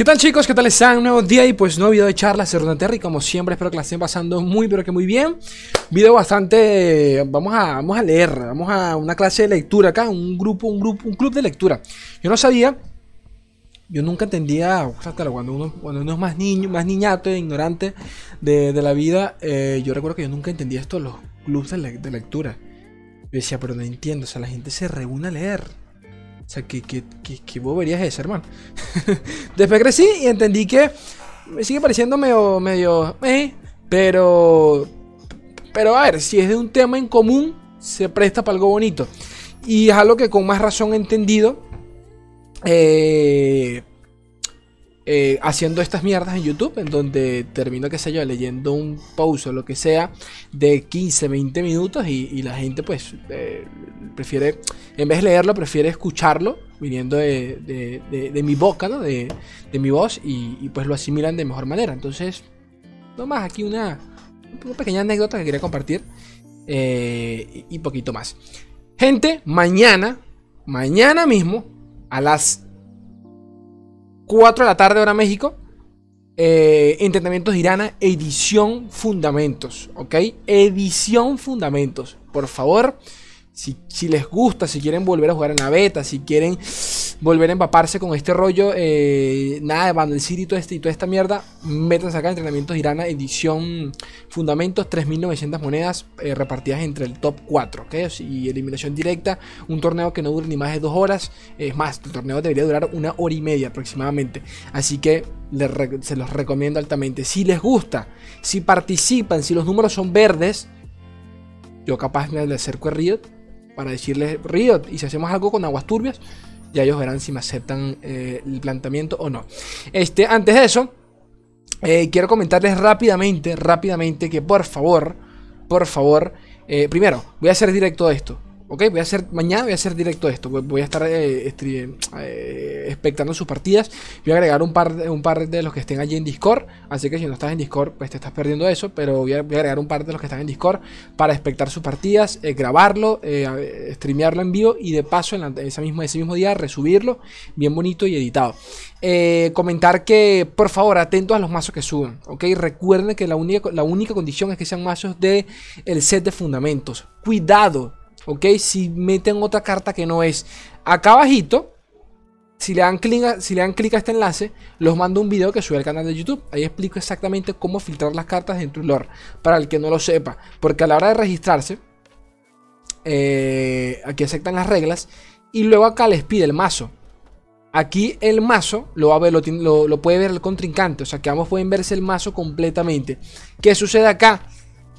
¿Qué tal chicos? ¿Qué tal están? Un nuevo día y pues nuevo video de charla de Terry. Como siempre espero que la estén pasando muy pero que muy bien. Video bastante... Vamos a, vamos a leer, vamos a una clase de lectura acá Un grupo, un grupo, un club de lectura. Yo no sabía Yo nunca entendía, claro, cuando uno, cuando uno es más niño, más niñato, e ignorante de, la vida eh, Yo recuerdo que yo nunca entendía esto, los clubes de, de lectura. Yo decía, pero no entiendo, o sea, la gente se reúne a leer o sea, ¿qué, qué, qué, bobería es esa, hermano? Después crecí y entendí que me sigue pareciendo medio, medio, eh, pero, pero a ver, si es de un tema en común, se presta para algo bonito. Y es algo que con más razón he entendido. Eh, eh, haciendo estas mierdas en YouTube, en donde termino, qué sé yo, leyendo un post o lo que sea de 15, 20 minutos y, la gente pues eh, prefiere, en vez de leerlo, prefiere escucharlo viniendo de, mi boca, ¿no? De, mi voz y, pues lo asimilan de mejor manera. Entonces, nomás aquí una, una pequeña anécdota que quería compartir eh, y poquito más. Gente, mañana, mañana mismo, a las 4 de la tarde, hora México. Eh, Entrenamientos Irana, edición Fundamentos. ¿Ok? Edición Fundamentos. Por favor, si, si, les gusta, si quieren volver a jugar en la beta, si quieren volver a empaparse con este rollo, eh, nada de Bundle City y, todo este, y toda esta mierda, métanse acá, entrenamientos Irana, edición fundamentos, 3.900 monedas eh, repartidas entre el top 4, ¿ok? Y eliminación directa, un torneo que no dure ni más de dos horas, es más, el torneo debería durar una hora y media aproximadamente, así que se los recomiendo altamente. Si les gusta, si participan, si los números son verdes, yo capaz me acerco a Riot para decirles, Riot, y si hacemos algo con aguas turbias, ya ellos verán si me aceptan eh, el planteamiento o no. Este, antes de eso, eh, quiero comentarles rápidamente, rápidamente que por favor, por favor, eh, primero, voy a hacer directo esto. Ok, voy a hacer, mañana voy a hacer directo esto. Voy a estar eh, eh, expectando sus partidas. Voy a agregar un par, un par de los que estén allí en Discord. Así que si no estás en Discord, pues te estás perdiendo eso. Pero voy a, agregar un par de los que están en Discord para expectar sus partidas, eh, grabarlo, streamearlo en vivo y de paso en ese, mismo, ese mismo día resubirlo bien bonito y editado. comentar que por favor atentos a los mazos que suben. Ok, recuerden que la única, la única condición es que sean mazos de el set de fundamentos. Cuidado ¿ok? Si meten otra carta que no es. Acá abajito, si le dan clic a, si le a este enlace, los mando un video que sube al canal de YouTube. Ahí explico exactamente cómo filtrar las cartas dentro del lore, para el que no lo sepa. Porque a la hora de registrarse, eh, aquí aceptan las reglas y luego acá les pide el mazo. Aquí el mazo lo, va a ver, lo, puede ver el contrincante, o sea que ambos pueden verse el mazo completamente. ¿Qué sucede acá?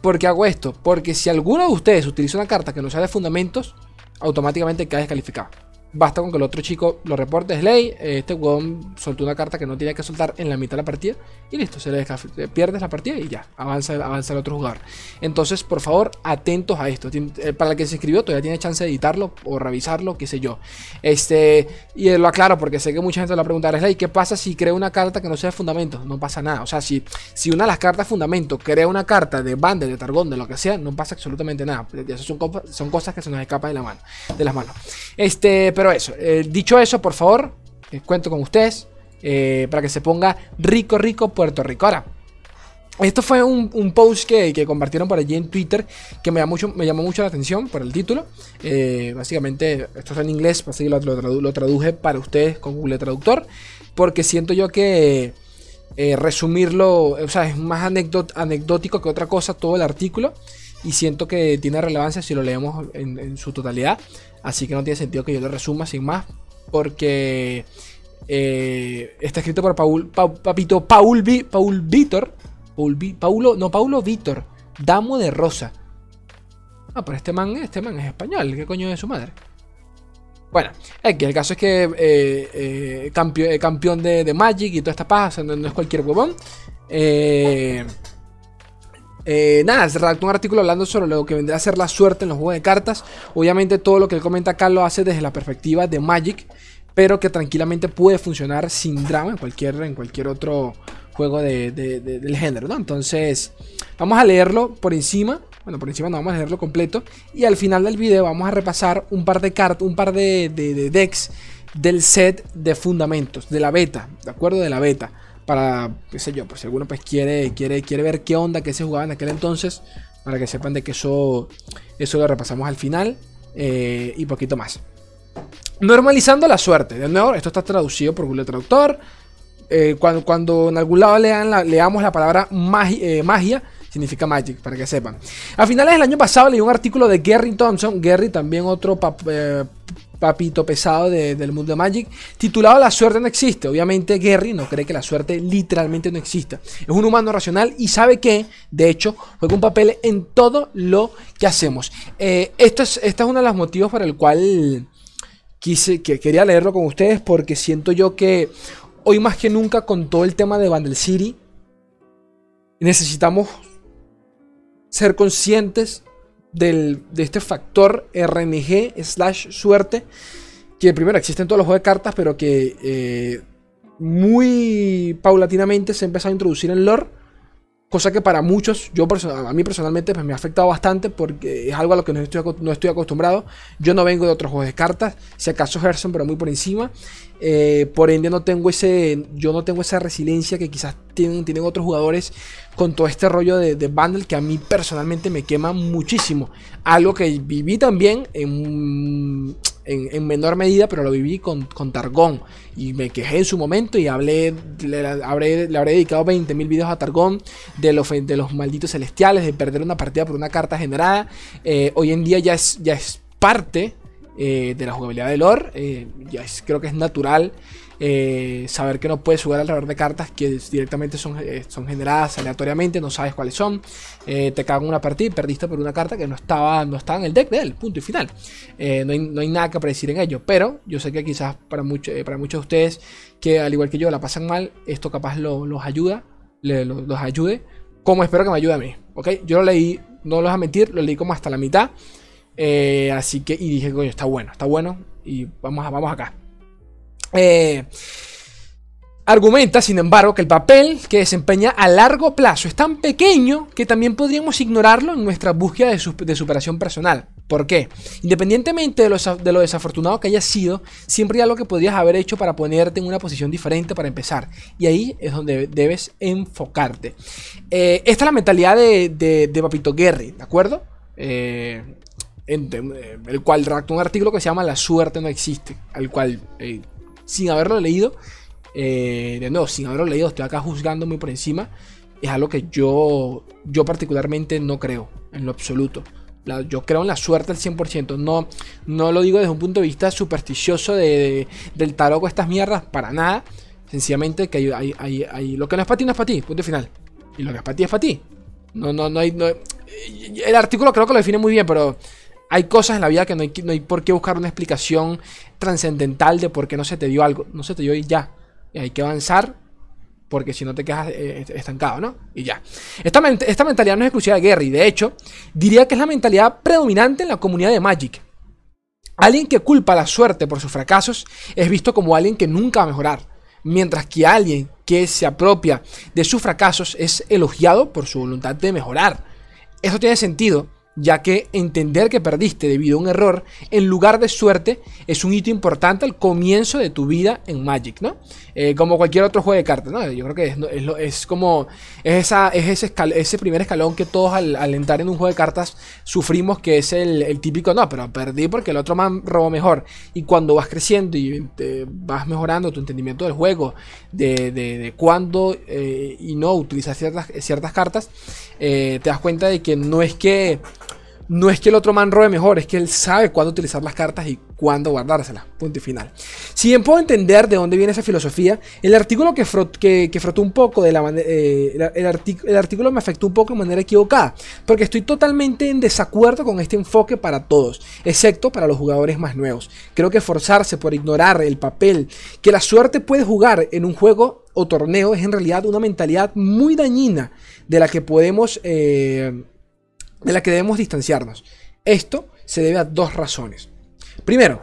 ¿Por qué hago esto? Porque si alguno de ustedes utiliza una carta que no sea de fundamentos, automáticamente queda descalificado. Basta con que el otro chico lo reporte, es ley. Este huevón soltó una carta que no tenía que soltar en la mitad de la partida. Y listo, se le pierdes la partida y ya, avanza, avanza el otro jugador. Entonces, por favor, atentos a esto. Eh, para el que se escribió, todavía tiene chance de editarlo o revisarlo, qué sé yo. Este, y lo aclaro porque sé que mucha gente lo va a preguntar, es ley, ¿qué pasa si creo una carta que no sea de fundamento? No pasa nada. O sea, si, si una de las cartas fundamento crea una carta de bande, de targón, de lo que sea, no pasa absolutamente nada. Eso son, cosas que se nos escapan de, la mano, de las manos. Este, eso, eh, dicho eso, por favor, eh, cuento con ustedes eh, para que se ponga rico, rico Puerto Rico. Ahora, esto fue un, post que, compartieron por allí en Twitter que me llamó mucho, me llamó mucho la atención por el título. básicamente, esto está en inglés, así lo, lo, traduje para ustedes con Google Traductor, porque siento yo que resumirlo, o sea, es más anecdótico que otra cosa todo el artículo y siento que tiene relevancia si lo leemos en, su totalidad. Así que no tiene sentido que yo lo resuma sin más, porque eh, está escrito por Paul, papito Paul, Paul Vítor, Paul, Paulo, no, Paulo Vítor, Damo de Rosa. Ah, pero este man, este man es español, ¿qué coño es su madre? Bueno, aquí el caso es que eh, eh, campeón, campeón de, Magic y toda esta paja, no, no es cualquier huevón. Eh, eh, nada, se redactó un artículo hablando sobre lo que vendría a ser la suerte en los juegos de cartas. Obviamente todo lo que él comenta acá lo hace desde la perspectiva de Magic, pero que tranquilamente puede funcionar sin drama en cualquier, en cualquier otro juego del género, ¿no? Entonces, vamos a leerlo por encima. Bueno, por encima no vamos a leerlo completo. Y al final del video vamos a repasar un par de cartas, un par de, decks del set de fundamentos, de la beta, ¿de acuerdo? De la beta. Para, qué sé yo, pues si alguno pues quiere, quiere, quiere ver qué onda que se jugaba en aquel entonces, para que sepan de que eso, eso lo repasamos al final eh, y poquito más. Normalizando la suerte. De nuevo, esto está traducido por Google Traductor. Eh, cuando, cuando, en algún lado lean leamos la palabra eh, magia, significa magic, para que sepan. A finales del año pasado leí un artículo de Gary Thompson, Gary también otro papito pesado del mundo de Magic, titulado La suerte no existe. Obviamente Gary no cree que la suerte literalmente no exista. Es un humano racional y sabe que, de hecho, juega un papel en todo lo que hacemos. esto es, este es uno de los motivos para el cual quise, que quería leerlo con ustedes porque siento yo que hoy más que nunca con todo el tema de Vandal City necesitamos ser conscientes del, de este factor RNG slash suerte que primero existe en todos los juegos de cartas pero que eh, muy paulatinamente se ha empezado a introducir en lore Cosa que para muchos, yo a mí personalmente pues me ha afectado bastante porque es algo a lo que no estoy, no estoy acostumbrado. Yo no vengo de otros juegos de cartas, si acaso Hearthstone, pero muy por encima. Eh, por ende no tengo ese, yo no tengo esa resiliencia que quizás tienen, tienen otros jugadores con todo este rollo de, de bundle que a mí personalmente me quema muchísimo. Algo que viví también en en, menor medida, pero lo viví con, con, Targón. Y me quejé en su momento y hablé, le, habré, le habré dedicado 20.000 videos a Targón de los, de los malditos celestiales, de perder una partida por una carta generada. Eh, hoy en día ya es, ya es parte eh, de la jugabilidad de lore. Eh, ya es, creo que es natural eh, saber que no puedes jugar alrededor de cartas que directamente son, eh, son generadas aleatoriamente, no sabes cuáles son. Eh, te cagan una partida y perdiste por una carta que no estaba, no estaba en el deck de él, punto y final. No hay, nada que predecir en ello, pero yo sé que quizás para, para muchos de ustedes que al igual que yo la pasan mal, esto capaz los ayuda, los ayude, como espero que me ayude a mí. ¿ok? Yo lo leí, no lo voy a mentir, lo leí como hasta la mitad. así que, y dije, coño, está bueno, está bueno. Y vamos, vamos acá. Eh, argumenta, sin embargo, que el papel que desempeña a largo plazo es tan pequeño que también podríamos ignorarlo en nuestra búsqueda de, superación personal. ¿Por qué? Independientemente de lo, desafortunado que haya sido, siempre hay algo que podrías haber hecho para ponerte en una posición diferente para empezar. Y ahí es donde debes enfocarte. Eh, esta es la mentalidad de, Papito Gary, ¿de acuerdo? Eh, el cual redactó un artículo que se llama La suerte no existe, al cual sin haberlo leído, eh, de nuevo, sin haberlo leído, estoy acá juzgando muy por encima, es algo que yo, yo particularmente no creo, en lo absoluto. yo creo en la suerte al 100%. No, no lo digo desde un punto de vista supersticioso de, del tarot o estas mierdas, para nada. Sencillamente que hay, hay, lo que no es para ti no es para ti, punto final. Y lo que es para ti es para ti. No, no, no hay. el artículo creo que lo define muy bien, pero hay cosas en la vida que no hay, por qué buscar una explicación trascendental de por qué no se te dio algo. No se te dio y ya. Y hay que avanzar porque si no te quedas eh, estancado, ¿no? Y ya. Esta, esta mentalidad no es exclusiva de Gary. De hecho, diría que es la mentalidad predominante en la comunidad de Magic. Alguien que culpa la suerte por sus fracasos es visto como alguien que nunca va a mejorar. Mientras que alguien que se apropia de sus fracasos es elogiado por su voluntad de mejorar. Eso tiene sentido ya que entender que perdiste debido a un error en lugar de suerte es un hito importante al comienzo de tu vida en Magic, ¿no? Eh, como cualquier otro juego de cartas, ¿no? Yo creo que es, es, como es, esa, es ese, ese, primer escalón que todos al, entrar en un juego de cartas sufrimos, que es el, típico, no, pero perdí porque el otro man robó mejor. Y cuando vas creciendo y vas mejorando tu entendimiento del juego, de, de, cuándo eh, y no utilizar ciertas, ciertas cartas, eh, te das cuenta de que no es que no es que el otro man robe mejor, es que él sabe cuándo utilizar las cartas y cuándo guardárselas. Punto y final. Si bien puedo entender de dónde viene esa filosofía, el artículo que, que, frotó un poco de la manera. Eh, el, artículo me afectó un poco de manera equivocada, porque estoy totalmente en desacuerdo con este enfoque para todos, excepto para los jugadores más nuevos. Creo que forzarse por ignorar el papel que la suerte puede jugar en un juego o torneo es en realidad una mentalidad muy dañina de la que podemos. Eh, de la que debemos distanciarnos. Esto se debe a dos razones. Primero,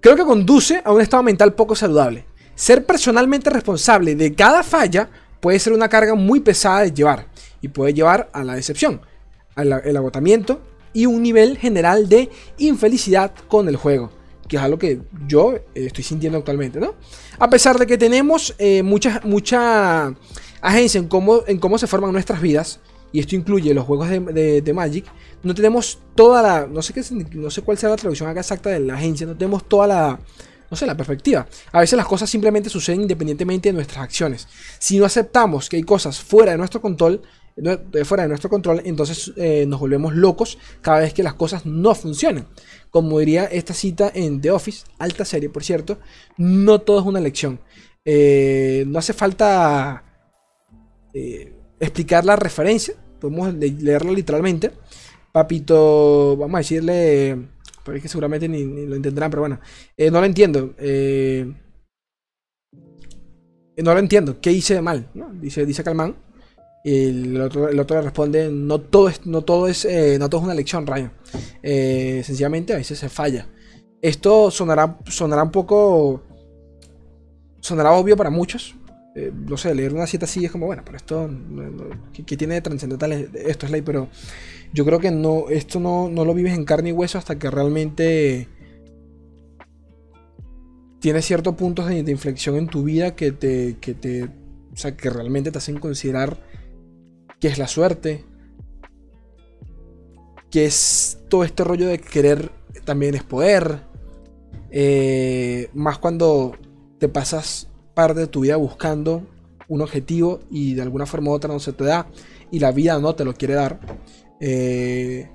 creo que conduce a un estado mental poco saludable. Ser personalmente responsable de cada falla puede ser una carga muy pesada de llevar y puede llevar a la decepción, al agotamiento y un nivel general de infelicidad con el juego. que es algo que yo eh, estoy sintiendo actualmente, ¿no? A pesar de que tenemos eh, mucha, mucha agencia en cómo, en cómo se forman nuestras vidas, y esto incluye los juegos de, Magic, no tenemos toda la, no sé, qué, no sé cuál sea la traducción exacta de la agencia, no tenemos toda la, no sé, la perspectiva. A veces las cosas simplemente suceden independientemente de nuestras acciones. Si no aceptamos que hay cosas fuera de nuestro control, fuera de nuestro control, entonces eh, nos volvemos locos cada vez que las cosas no funcionan. Como diría esta cita en The Office, alta serie por cierto, no todo es una lección. Eh, no hace falta eh, explicar la referencia, podemos leerlo literalmente. Papito, vamos a decirle, porque que seguramente ni, lo entenderán, pero bueno, no lo entiendo. no lo entiendo, ¿qué hice mal? Dice, dice Calmán y el otro, el otro le responde, no todo es, no todo es, eh, no todo es una lección, Rayo. Eh, sencillamente a veces se falla. Esto sonará, sonará un poco... Sonará obvio para muchos. Eh, no sé, leer una cita así es como, bueno, pero esto... ¿Qué, tiene de trascendental esto es ley? Pero yo creo que no, esto no, no lo vives en carne y hueso hasta que realmente... Tienes ciertos puntos de, inflexión en tu vida que te, que te... O sea, que realmente te hacen considerar qué es la suerte, qué es todo este rollo de querer también es poder, eh, más cuando te pasas de tu vida buscando un objetivo y de alguna forma u otra no se te da y la vida no te lo quiere dar. Eh,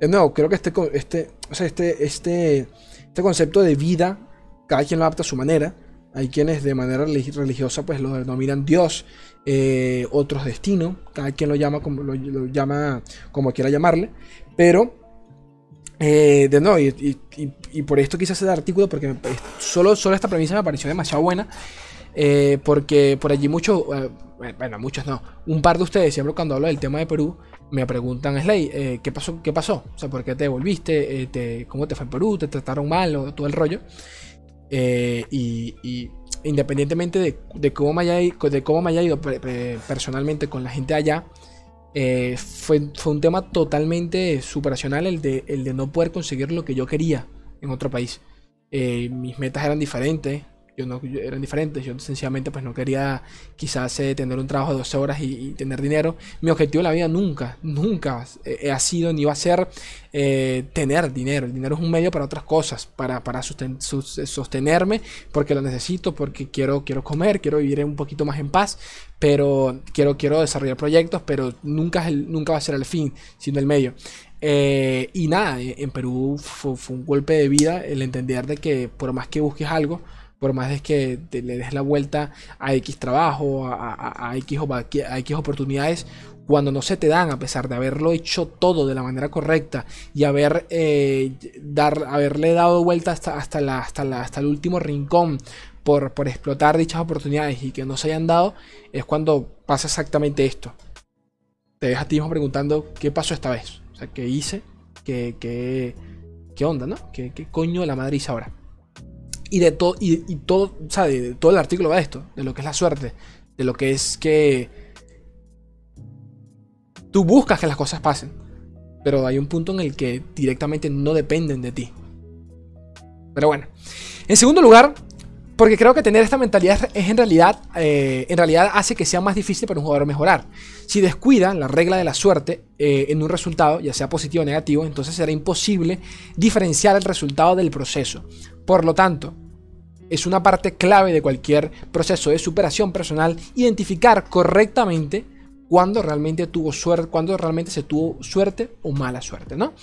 de nuevo, creo que este, este, este, este, este concepto de vida, cada quien lo adapta a su manera. Hay quienes de manera religiosa pues lo denominan Dios, eh, otros destino, cada quien lo llama como, lo, llama como quiera llamarle, pero eh, de nuevo, y, por esto quise hacer artículo, porque solo, solo esta premisa me pareció demasiado buena, eh, porque por allí muchos, bueno, muchos no, un par de ustedes, siempre cuando hablo del tema de Perú, me preguntan, Slay, ¿qué pasó? ¿Qué pasó? O sea, ¿por qué te devolviste? Te, ¿Cómo te fue en Perú? ¿Te trataron mal? O todo el rollo. Eh, y, independientemente de, cómo me haya, de cómo me haya ido personalmente con la gente allá, eh, fue, fue, un tema totalmente superacional el de, el de no poder conseguir lo que yo quería en otro país. Eh, mis metas eran diferentes, yo no, eran diferentes. Yo sencillamente pues no quería quizás eh, tener un trabajo de 12 horas y, tener dinero. Mi objetivo en la vida nunca, nunca eh, ha sido ni va a ser eh, tener dinero. El dinero es un medio para otras cosas, para, para sostenerme, porque lo necesito, porque quiero, quiero comer, quiero vivir un poquito más en paz, pero quiero, quiero desarrollar proyectos, pero nunca, nunca va a ser el fin, sino el medio. y nada, en Perú fue, fue, un golpe de vida el entender de que por más que busques algo, por más de que le des la vuelta a X trabajo, a, X, oportunidades, cuando no se te dan, a pesar de haberlo hecho todo de la manera correcta y haber, eh, dar, haberle dado vuelta hasta, hasta, la, hasta, el último rincón por, por explotar dichas oportunidades y que no se hayan dado, es cuando pasa exactamente esto. Te dejas a ti mismo preguntando qué pasó esta vez. O sea, qué hice, qué, qué, onda, ¿no? ¿Qué, qué coño la madre hizo ahora? Y de todo, y, todo, o de, todo el artículo va de esto, de lo que es la suerte, de lo que es que tú buscas que las cosas pasen, pero hay un punto en el que directamente no dependen de ti. Pero bueno, en segundo lugar, porque creo que tener esta mentalidad es en realidad, eh, en realidad hace que sea más difícil para un jugador mejorar. Si descuida la regla de la suerte eh, en un resultado, ya sea positivo o negativo, entonces será imposible diferenciar el resultado del proceso. Por lo tanto, es una parte clave de cualquier proceso de superación personal identificar correctamente cuando realmente tuvo suerte, cuando realmente se tuvo suerte o mala suerte, ¿no?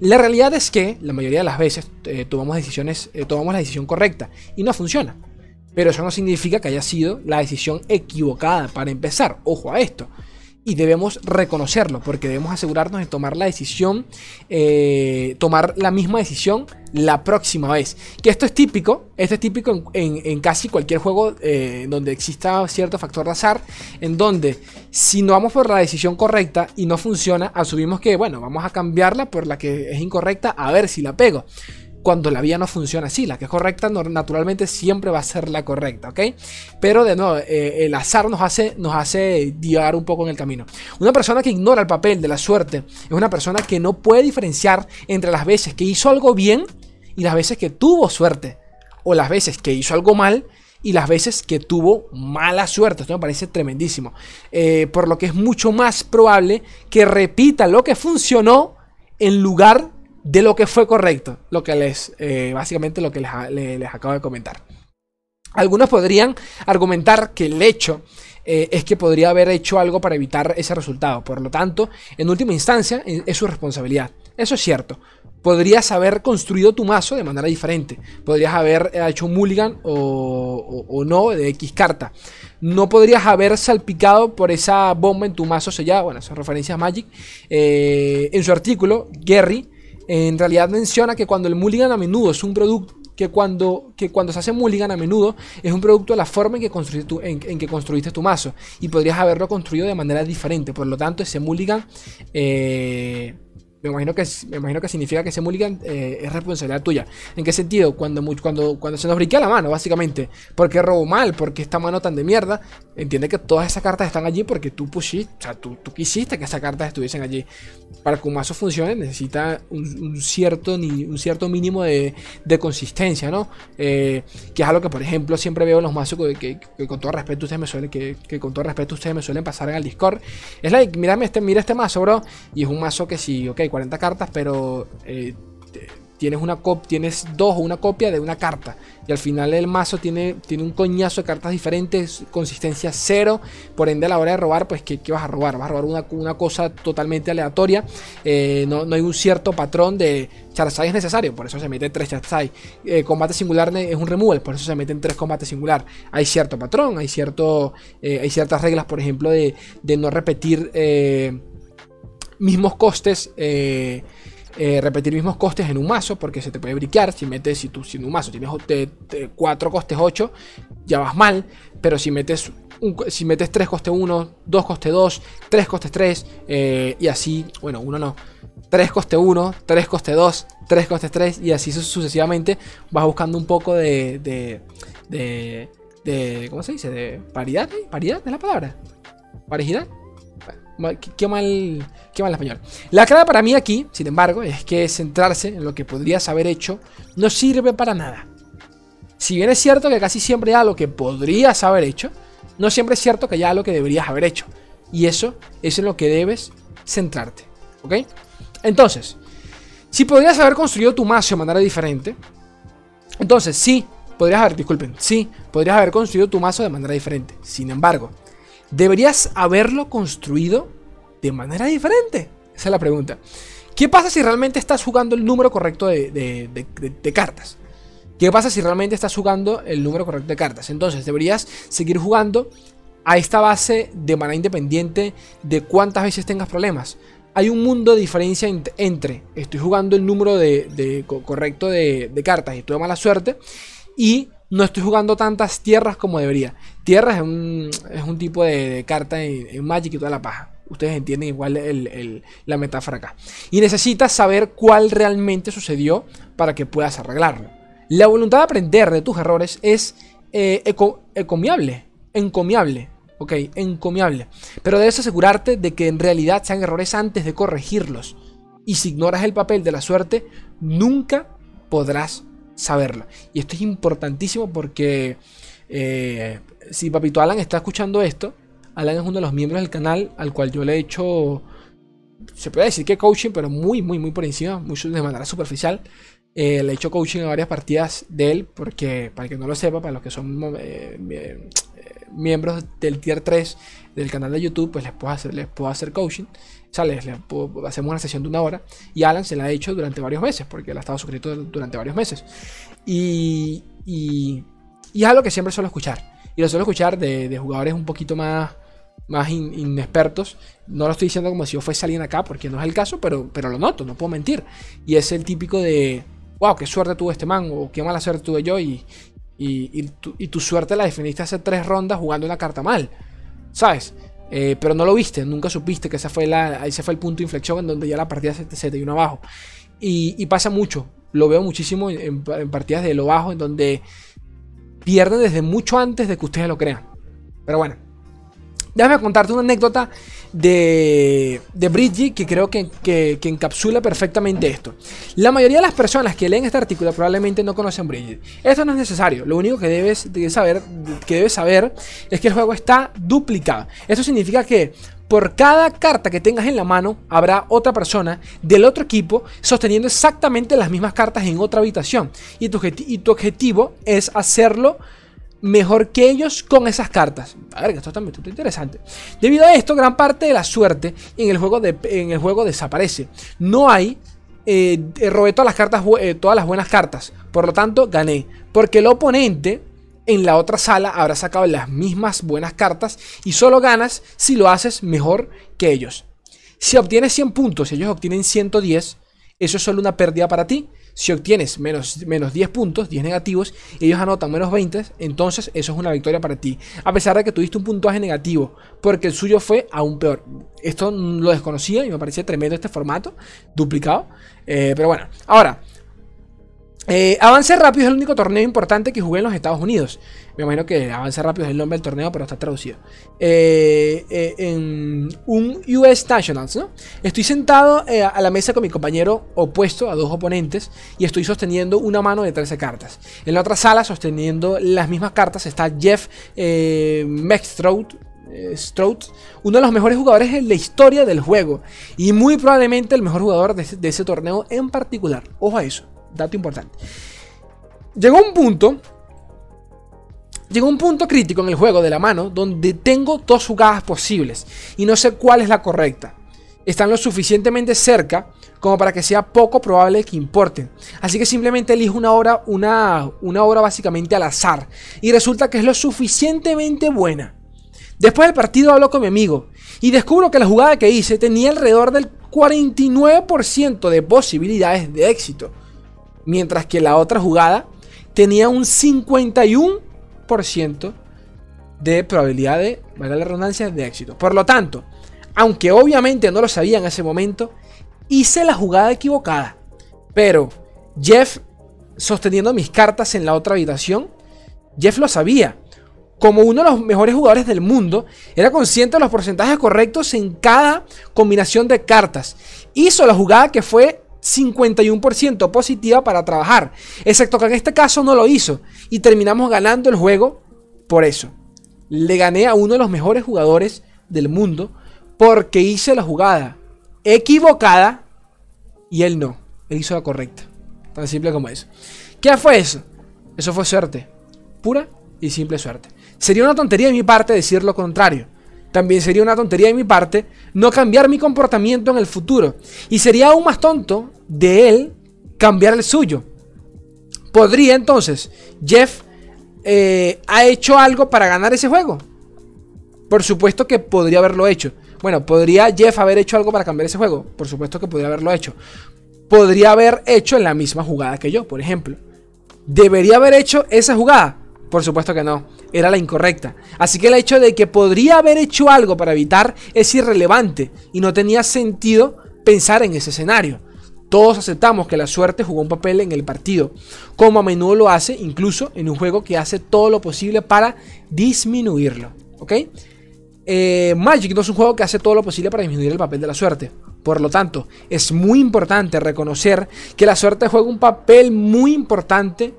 La realidad es que la mayoría de las veces eh, tomamos decisiones, eh, tomamos la decisión correcta y no funciona. Pero eso no significa que haya sido la decisión equivocada para empezar. Ojo a esto y debemos reconocerlo porque debemos asegurarnos de tomar la decisión, eh, tomar la misma decisión la próxima vez. Que esto es típico, esto es típico en, casi cualquier juego eh, donde exista cierto factor de azar, en donde si no vamos por la decisión correcta y no funciona, asumimos que, bueno, vamos a cambiarla por la que es incorrecta a ver si la pego cuando la vía no funciona así. La que es correcta naturalmente siempre va a ser la correcta, ¿ok? Pero de nuevo, eh, el azar nos hace, nos hace guiar un poco en el camino. Una persona que ignora el papel de la suerte es una persona que no puede diferenciar entre las veces que hizo algo bien y las veces que tuvo suerte. O las veces que hizo algo mal y las veces que tuvo mala suerte. Esto me parece tremendísimo. Eh, por lo que es mucho más probable que repita lo que funcionó en lugar de lo que fue correcto. Lo que les, eh, básicamente lo que les, acabo de comentar. Algunos podrían argumentar que el hecho eh, es que podría haber hecho algo para evitar ese resultado. Por lo tanto, en última instancia, es su responsabilidad. Eso es cierto. Podrías haber construido tu mazo de manera diferente. Podrías haber hecho un mulligan o, no de X carta. No podrías haber salpicado por esa bomba en tu mazo sellado. Bueno, esa referencia a Magic. Eh, en su artículo, Gary en realidad menciona que cuando el mulligan a menudo es un producto que cuando, que cuando se hace mulligan a menudo es un producto de la forma en que, construiste tu, en, que construiste tu mazo y podrías haberlo construido de manera diferente. Por lo tanto, ese mulligan eh, me imagino que, me imagino que significa que ese mulligan eh, es responsabilidad tuya. ¿En qué sentido? Cuando, cuando, cuando se nos briquea la mano, básicamente. Porque robó mal, porque esta mano tan de mierda. Entiende que todas esas cartas están allí porque tú pusiste, o sea, tú, tú quisiste que esas cartas estuviesen allí. Para que un mazo funcione necesita un, cierto, ni, un cierto mínimo de, de consistencia, ¿no? Eh, que es algo que, por ejemplo, siempre veo en los mazos que, con todo respeto ustedes me suelen, que, con todo respeto ustedes me suelen pasar en el Discord. Es like, mírame este, mira este mazo, bro. Y es un mazo que sí, ok, 40 cartas, pero eh, tienes, una tienes dos o una copia de una carta. Y al final el mazo tiene, tiene un coñazo de cartas diferentes, consistencia cero. Por ende, a la hora de robar, pues, ¿qué, vas a robar? Vas a robar una, una cosa totalmente aleatoria. Eh, no, hay un cierto patrón de Charizard es necesario, por eso se mete tres Charizard. Eh, combate singular es un removal, por eso se meten tres combates singular. Hay cierto patrón, hay, cierto, hay ciertas reglas, por ejemplo, de, de no repetir mismos costes. Eh, eh, repetir mismos costes en un mazo porque se te puede briquear. Si metes si tú si en un mazo tienes 4 costes 8 ya vas mal. Pero si metes si metes 3 coste 1 2 coste 2 3 costes 3 eh, y así bueno uno no. 3 coste 1 3 coste 2 3 costes 3 y así sucesivamente vas buscando un poco de de, de, de ¿cómo se dice? de paridad paridad es la palabra. Paridad Qué mal, qué mal español. La clave para mí aquí, sin embargo, es que centrarse en lo que podrías haber hecho no sirve para nada. Si bien es cierto que casi siempre hay algo que podrías haber hecho, no siempre es cierto que haya algo que deberías haber hecho. Y eso es en lo que debes centrarte. ¿Ok? Entonces, si podrías haber construido tu mazo de manera diferente, entonces sí, podrías haber, disculpen, sí, podrías haber construido tu mazo de manera diferente. Sin embargo, deberías haberlo construido de manera diferente. Esa es la pregunta. ¿Qué pasa si realmente estás jugando el número correcto de, cartas? ¿Qué pasa si realmente estás jugando el número correcto de cartas? Entonces deberías seguir jugando a esta base de manera independiente de cuántas veces tengas problemas. Hay un mundo de diferencia entre estoy jugando el número de, correcto de, cartas y tuve mala suerte y no estoy jugando tantas tierras como debería. Tierras es un, tipo de, carta en, Magic y toda la paja. Ustedes entienden igual la metáfora acá. Y necesitas saber cuál realmente sucedió para que puedas arreglarlo. La voluntad de aprender de tus errores es eh, encomiable. Encomiable. Ok, encomiable. Pero debes asegurarte de que en realidad sean errores antes de corregirlos. Y si ignoras el papel de la suerte, nunca podrás saberla. Y esto es importantísimo porque eh, si Papito Alan está escuchando esto, Alan es uno de los miembros del canal al cual yo le he hecho, se puede decir que coaching, pero muy, muy, muy por encima, mucho de manera superficial. Eh, le he hecho coaching a varias partidas de él, porque para que no lo sepa, para los que son eh, miembros del tier 3 del canal de YouTube, pues les puedo hacer, les puedo hacer coaching. O sea, les, hacemos una sesión de una hora. Y Alan se la ha hecho durante varios meses, porque él ha estado suscrito durante varios meses. Y, y, es algo que siempre suelo escuchar. Y lo suelo escuchar de, jugadores un poquito más, más inexpertos. No lo estoy diciendo como si yo fuese alguien acá, porque no es el caso, pero, pero lo noto, no puedo mentir. Y es el típico de, wow, qué suerte tuvo este man, o qué mala suerte tuve yo, y, y, tu, y tu suerte la definiste hace tres rondas jugando una carta mal. ¿Sabes? Eh, pero no lo viste, nunca supiste que ese fue, la, ese fue el punto de inflexión en donde ya la partida se, se te vino abajo. Y, pasa mucho, lo veo muchísimo en, partidas de lo bajo, en donde pierden desde mucho antes de que ustedes lo crean. Pero bueno, Déjame contarte una anécdota de, de Bridgie que creo que, que, encapsula perfectamente esto. La mayoría de las personas que leen este artículo probablemente no conocen Bridgie. Esto no es necesario. Lo único que debes, saber, que debes saber es que el juego está duplicado. Eso significa que por cada carta que tengas en la mano, habrá otra persona del otro equipo sosteniendo exactamente las mismas cartas en otra habitación. Y tu, y tu objetivo es hacerlo mejor que ellos con esas cartas. A ver, esto está muy interesante. Debido a esto, gran parte de la suerte en el juego, de, en el juego desaparece. No hay. Eh, robé todas las cartas, eh, todas las buenas cartas. Por lo tanto, gané. Porque el oponente en la otra sala habrá sacado las mismas buenas cartas y solo ganas si lo haces mejor que ellos. Si obtienes 100 puntos y ellos obtienen 110, eso es solo una pérdida para ti. Si obtienes menos, menos 10 puntos, 10 negativos, y ellos anotan menos 20, entonces eso es una victoria para ti. A pesar de que tuviste un puntaje negativo, porque el suyo fue aún peor. Esto lo desconocía y me parecía tremendo este formato, duplicado. Eh, pero bueno, ahora, eh, Avance Rápido es el único torneo importante que jugué en los Estados Unidos. Me imagino que Avance Rápido es el nombre del torneo, pero está traducido. Eh, eh, en un US Nationals, ¿no? Estoy sentado a la mesa con mi compañero opuesto a dos oponentes y estoy sosteniendo una mano de 13 cartas. En la otra sala, sosteniendo las mismas cartas, está Jeff Mextrout, Strout, uno de los mejores jugadores en la historia del juego y muy probablemente el mejor jugador de ese torneo en particular. Ojo a eso dato importante. Llegó un punto. Llegó un punto crítico en el juego de la mano donde tengo dos jugadas posibles y no sé cuál es la correcta. Están lo suficientemente cerca como para que sea poco probable que importen. Así que simplemente elijo una hora, una, una hora básicamente al azar. Y resulta que es lo suficientemente buena. Después del partido hablo con mi amigo y descubro que la jugada que hice tenía alrededor del 49% de posibilidades de éxito mientras que la otra jugada tenía un 51% de probabilidad de, valga la redundancia, de éxito. Por lo tanto, aunque obviamente no lo sabía en ese momento, hice la jugada equivocada. Pero Jeff, sosteniendo mis cartas en la otra habitación, Jeff lo sabía. Como uno de los mejores jugadores del mundo, era consciente de los porcentajes correctos en cada combinación de cartas. Hizo la jugada que fue 51% positiva para trabajar. Excepto que en este caso no lo hizo. Y terminamos ganando el juego por eso. Le gané a uno de los mejores jugadores del mundo porque hice la jugada equivocada y él no. Él hizo la correcta. Tan simple como eso. ¿Qué fue eso? Eso fue suerte. Pura y simple suerte. Sería una tontería de mi parte decir lo contrario. También sería una tontería de mi parte no cambiar mi comportamiento en el futuro. Y sería aún más tonto de él cambiar el suyo. Podría entonces, Jeff eh, ha hecho algo para ganar ese juego. Por supuesto que podría haberlo hecho. Bueno, ¿podría Jeff haber hecho algo para cambiar ese juego? Por supuesto que podría haberlo hecho. Podría haber hecho en la misma jugada que yo, por ejemplo. ¿Debería haber hecho esa jugada? Por supuesto que no, era la incorrecta. Así que el hecho de que podría haber hecho algo para evitar es irrelevante y no tenía sentido pensar en ese escenario. Todos aceptamos que la suerte jugó un papel en el partido, como a menudo lo hace incluso en un juego que hace todo lo posible para disminuirlo. ¿Ok? Eh, Magic no es un juego que hace todo lo posible para disminuir el papel de la suerte. Por lo tanto, es muy importante reconocer que la suerte juega un papel muy importante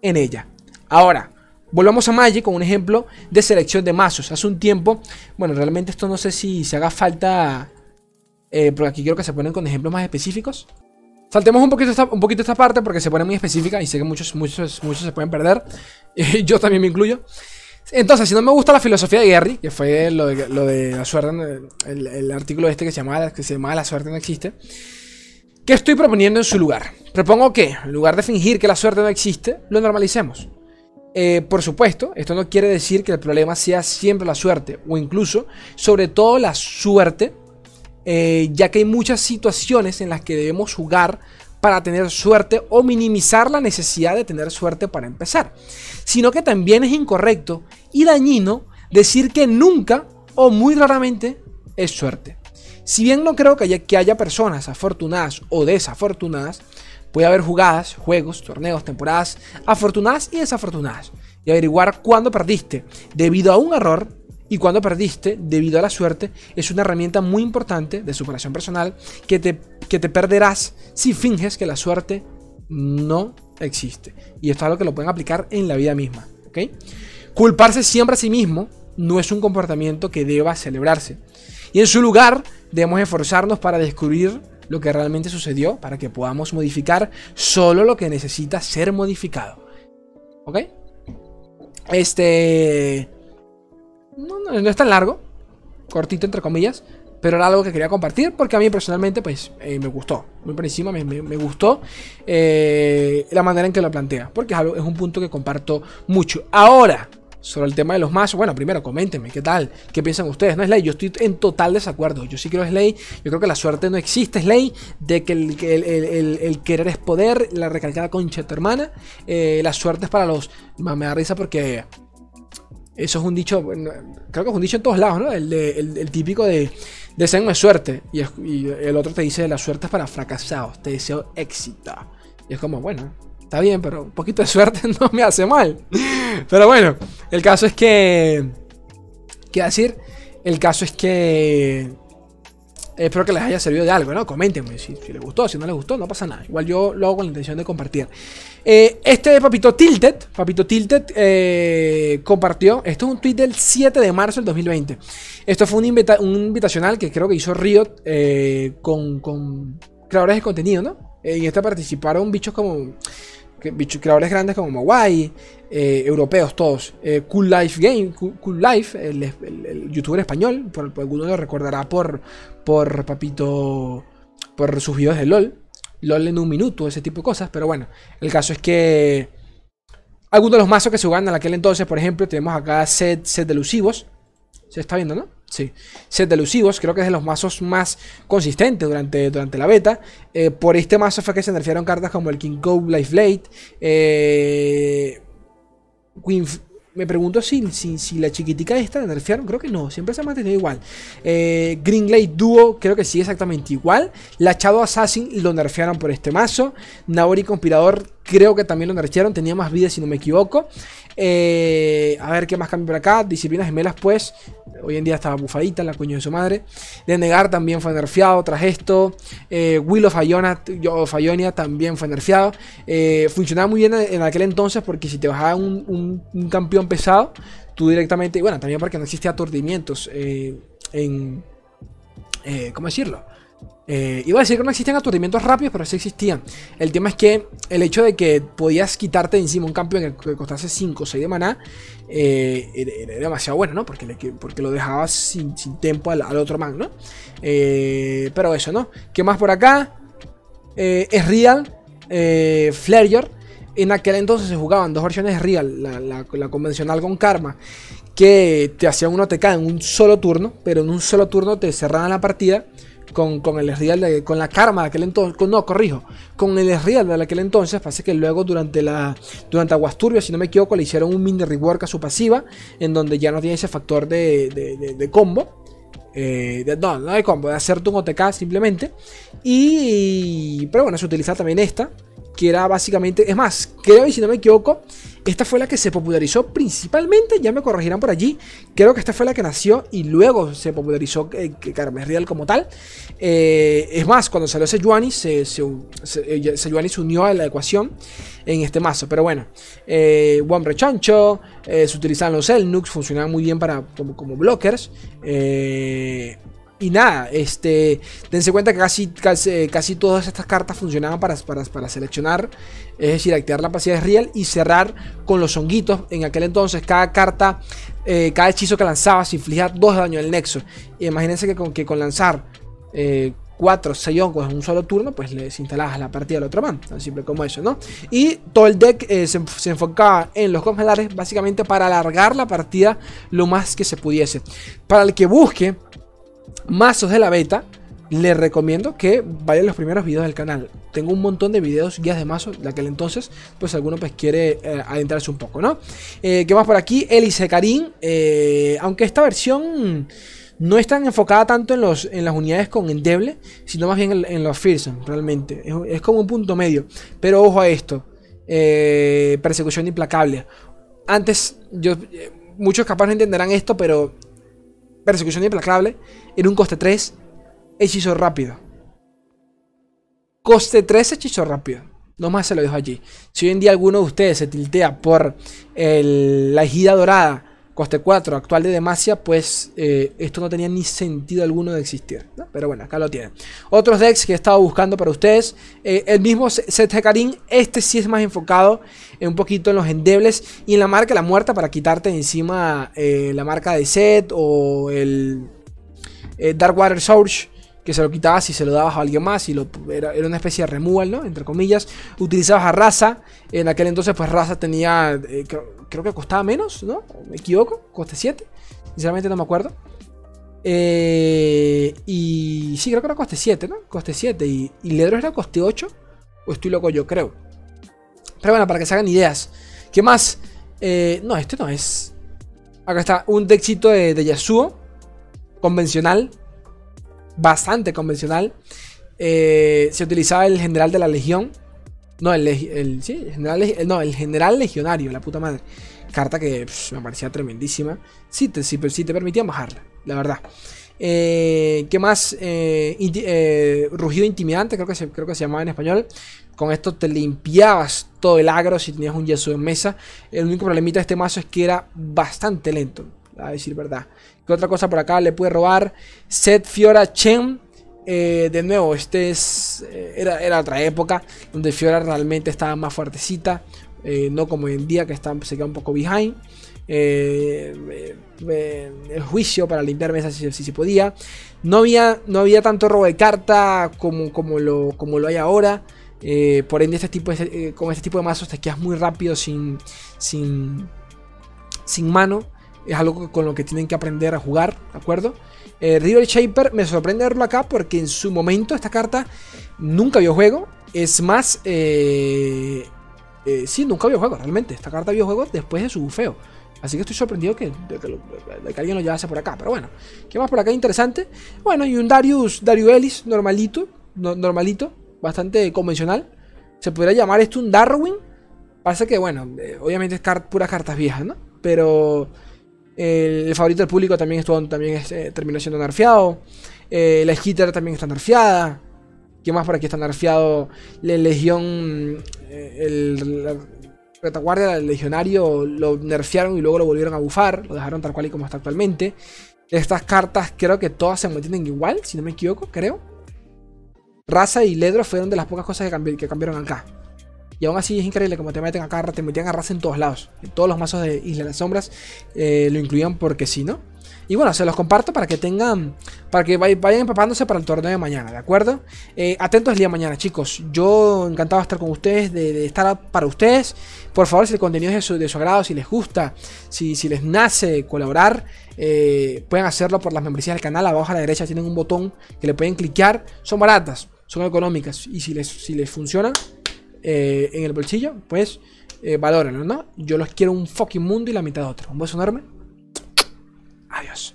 en ella. Ahora, Volvamos a Magic con un ejemplo de selección de mazos. Hace un tiempo, bueno, realmente esto no sé si se haga falta, eh, porque aquí quiero que se ponen con ejemplos más específicos. Saltemos un poquito, esta, un poquito parte porque se pone muy específica y sé que muchos, muchos, muchos se pueden perder. Yo también me incluyo. Entonces, si no me gusta la filosofía de Gary, que fue lo de, la suerte, el, artículo este que se, llamaba, que se llamaba La suerte no existe, ¿qué estoy proponiendo en su lugar? Propongo que, en lugar de fingir que la suerte no existe, lo normalicemos. Eh, por supuesto, esto no quiere decir que el problema sea siempre la suerte, o incluso, sobre todo la suerte, eh, ya que hay muchas situaciones en las que debemos jugar para tener suerte o minimizar la necesidad de tener suerte para empezar, sino que también es incorrecto y dañino decir que nunca o muy raramente es suerte. Si bien no creo que haya, que haya personas afortunadas o desafortunadas, Puede haber jugadas, juegos, torneos, temporadas afortunadas y desafortunadas. Y averiguar cuándo perdiste debido a un error y cuando perdiste debido a la suerte es una herramienta muy importante de superación personal que te, que te perderás si finges que la suerte no existe. Y esto es algo que lo pueden aplicar en la vida misma. Culparse siempre a sí mismo no es un comportamiento que deba celebrarse. Y en su lugar debemos esforzarnos para descubrir lo que realmente sucedió para que podamos modificar solo lo que necesita ser modificado. ¿Ok? Este... No, no, es tan largo, cortito entre comillas, pero era algo que quería compartir porque a mí personalmente pues eh, me gustó, muy por encima me, gustó eh, la manera en que lo plantea, porque algo, es un punto que comparto mucho. Ahora, sobre el tema de los mazos, bueno, primero coméntenme, ¿qué tal? ¿Qué piensan ustedes? No es ley, yo estoy en total desacuerdo. Yo sí creo es ley, yo creo que la suerte no existe, es ley de que el, querer es poder, la recalcada concha de tu hermana. Eh, la suerte es para los. Me da risa porque eso es un dicho, creo que es un dicho en todos lados, ¿no? El, típico de deseenme suerte. Y, y, el otro te dice la suerte es para fracasados, te deseo éxito. Y es como, bueno, está bien, pero un poquito de suerte no me hace mal. Pero bueno, el caso es que... ¿Qué decir? El caso es que... Espero que les haya servido de algo, ¿no? Coméntenme si, les gustó, si no les gustó, no pasa nada. Igual yo lo hago con la intención de compartir. Eh, este Papito Tilted, Papito Tilted eh, compartió, esto es un tweet del 7 de marzo del 2020. Esto fue un, invitacional que creo que hizo Riot eh, con, con creadores de contenido, ¿no? En este participaron bichos como creadores grandes como Mawai, eh, europeos todos. Eh, cool Life Game, Cool, Life, el, youtuber español, por, alguno lo recordará por, por Papito, por sus videos de LOL. LOL en un minuto, ese tipo de cosas. Pero bueno, el caso es que algunos de los mazos que se jugaban en aquel entonces, por ejemplo, tenemos acá set, set delusivos. Se está viendo, ¿no? Sí. Set delusivos, creo que es de los mazos más consistentes durante, durante la beta. Eh, por este mazo fue que se nerfearon cartas como el King Cove Life Blade. Eh, me pregunto si, si, la chiquitica esta la nerfearon. Creo que no, siempre se ha mantenido igual. Eh, Green Glade Duo, creo que sí, exactamente igual. La Shadow Assassin lo nerfearon por este mazo. Naori Conspirador, creo que también lo nerfearon. Tenía más vida, si no me equivoco. Eh, a ver qué más cambia por acá. Disciplinas gemelas, pues. Hoy en día estaba bufadita, la coño de su madre. De negar también fue nerfeado tras esto. Eh, Will of, Ionia, también fue nerfeado. Eh, funcionaba muy bien en aquel entonces porque si te bajaba un, campeón pesado, tú directamente. Bueno, también porque no existía aturdimientos en. ¿Cómo decirlo? Eh, iba a decir que no existían aturdimientos rápidos, pero sí existían. El tema es que el hecho de que podías quitarte de encima un campeón que costase 5 o 6 de maná eh, era, demasiado bueno, ¿no? Porque, porque lo dejabas sin, tiempo al, otro man, ¿no? Eh, pero eso, ¿no? ¿Qué más por acá? es Real, Flareor. En aquel entonces se jugaban dos versiones de Real, la, la convencional con Karma que te hacían un OTK en un solo turno, pero en un solo turno te cerraban la partida con, con el real de, con la karma de aquel entonces, no, corrijo, con el real de aquel entonces, parece que luego durante la durante Aguasturbia, si no me equivoco, le hicieron un mini rework a su pasiva, en donde ya no tiene ese factor de, de, de, combo. Eh, no, no de combo, de hacerte un OTK simplemente. Y. Pero bueno, se utiliza también esta que era básicamente, es más, creo y si no me equivoco, esta fue la que se popularizó principalmente, ya me corregirán por allí, creo que esta fue la que nació y luego se popularizó eh, Carmen Real como tal. Eh, es más, cuando salió Sejuani, se, se, se, unió a la ecuación en este mazo, pero bueno, eh, One eh, se utilizaban los Elnux, funcionaban muy bien para, como, como blockers. Eh, y nada, este, dense cuenta que casi, casi, todas estas cartas funcionaban para, para, seleccionar, es decir, activar la de real y cerrar con los honguitos. En aquel entonces, cada carta, eh, cada hechizo que lanzaba infligía 2 de daño al nexo. Y imagínense que con, que con lanzar 4, eh, 6 hongos en un solo turno, pues les instalabas la partida al otro man. Tan simple como eso, ¿no? Y todo el deck eh, se, se, enfocaba en los congelares, básicamente para alargar la partida lo más que se pudiese. Para el que busque mazos de la beta, les recomiendo que vayan los primeros videos del canal. Tengo un montón de videos, guías de mazos de aquel entonces, pues alguno pues quiere eh, adentrarse un poco, ¿no? Eh, ¿Qué más por aquí? Elise Karim, eh, aunque esta versión no es tan enfocada tanto en, los, en las unidades con endeble, sino más bien en, los Fearsome, realmente. Es, como un punto medio. Pero ojo a esto, persecución implacable. Antes, yo, muchos capaz no entenderán esto, pero persecución implacable en un coste 3, hechizo rápido. Coste 3, hechizo rápido. No más se lo dejo allí. Si hoy en día alguno de ustedes se tiltea por la ejida dorada coste 4 actual de Demacia, pues eh, esto no tenía ni sentido alguno de existir. Pero bueno, acá lo tienen. Otros decks que he estado buscando para ustedes. Eh, el mismo set Hecarim, este sí es más enfocado en un poquito en los endebles y en la marca la muerta para quitarte encima eh, la marca de set o el Dark Water Source que se lo quitabas y se lo dabas a alguien más y lo, era, una especie de removal, ¿no? Entre comillas. Utilizabas a raza. En aquel entonces, pues raza tenía, eh, creo, que costaba menos, ¿no? ¿Me equivoco? Coste 7. Sinceramente no me acuerdo. Eh, y sí, creo que era coste 7, ¿no? Coste 7. Y, Ledros era coste 8. O estoy loco yo, creo. Pero bueno, para que se hagan ideas. ¿Qué más? Eh, no, este no es. Acá está un deckcito de, de Yasuo. Convencional bastante convencional. Eh, se utilizaba el general de la legión. No, el, sí, el general, no, el general legionario, la puta madre. Carta que me parecía tremendísima. Sí te, sí, te permitía bajarla, la verdad. Eh, ¿Qué más? Eh, rugido intimidante, creo que, se, creo que se llamaba en español. Con esto te limpiabas todo el agro si tenías un yeso en mesa. El único problemita de este mazo es que era bastante lento, a decir verdad. ¿Qué otra cosa por acá le puede robar? Set Fiora Chen. Eh, de nuevo, este es. Eh, era, otra época donde Fiora realmente estaba más fuertecita. Eh, no como hoy en día que está, se queda un poco behind. el juicio para limpiar mesas si, se podía. No había, no había tanto robo de carta como, como, lo, como lo hay ahora. por ende, este tipo de, con este tipo de mazos te quedas muy rápido sin, sin, sin mano es algo con lo que tienen que aprender a jugar, ¿de acuerdo? Eh, River Shaper me sorprende verlo acá porque en su momento esta carta nunca vio juego. Es más, eh, eh, sí, nunca vio juego, realmente. Esta carta vio juego después de su bufeo. Así que estoy sorprendido que, de, que, alguien lo llevase por acá. Pero bueno, ¿qué más por acá interesante? Bueno, y un Darius, Darius Ellis, normalito, normalito, bastante convencional. Se podría llamar esto un Darwin. Pasa que, bueno, obviamente es puras cartas viejas, ¿no? Pero el, favorito del público también, estuvo, también eh, terminó siendo nerfeado. Eh, la Skitter también está nerfeada. ¿Qué más por aquí está nerfeado? La Legión. Eh, el, la retaguardia del Legionario lo nerfearon y luego lo volvieron a bufar. Lo dejaron tal cual y como está actualmente. Estas cartas creo que todas se mantienen igual, si no me equivoco, creo. Raza y Ledro fueron de las pocas cosas que cambiaron acá. Y aún así es increíble como te meten acá, te metían a raza en todos lados. En todos los mazos de Isla de las Sombras eh, lo incluían porque sí, ¿no? Y bueno, se los comparto para que tengan, para que vayan empapándose para el torneo de mañana, ¿de acuerdo? Eh, atentos el día de mañana, chicos. Yo encantado de estar con ustedes, de, estar para ustedes. Por favor, si el contenido es de su, agrado, si les gusta, si, si les nace colaborar, eh, pueden hacerlo por las membresías del canal. Abajo a la derecha tienen un botón que le pueden cliquear. Son baratas, son económicas. Y si les, si les funciona, eh, en el bolsillo, pues eh, ¿no? Yo los quiero un fucking mundo y la mitad de otro. Un beso enorme. Adiós.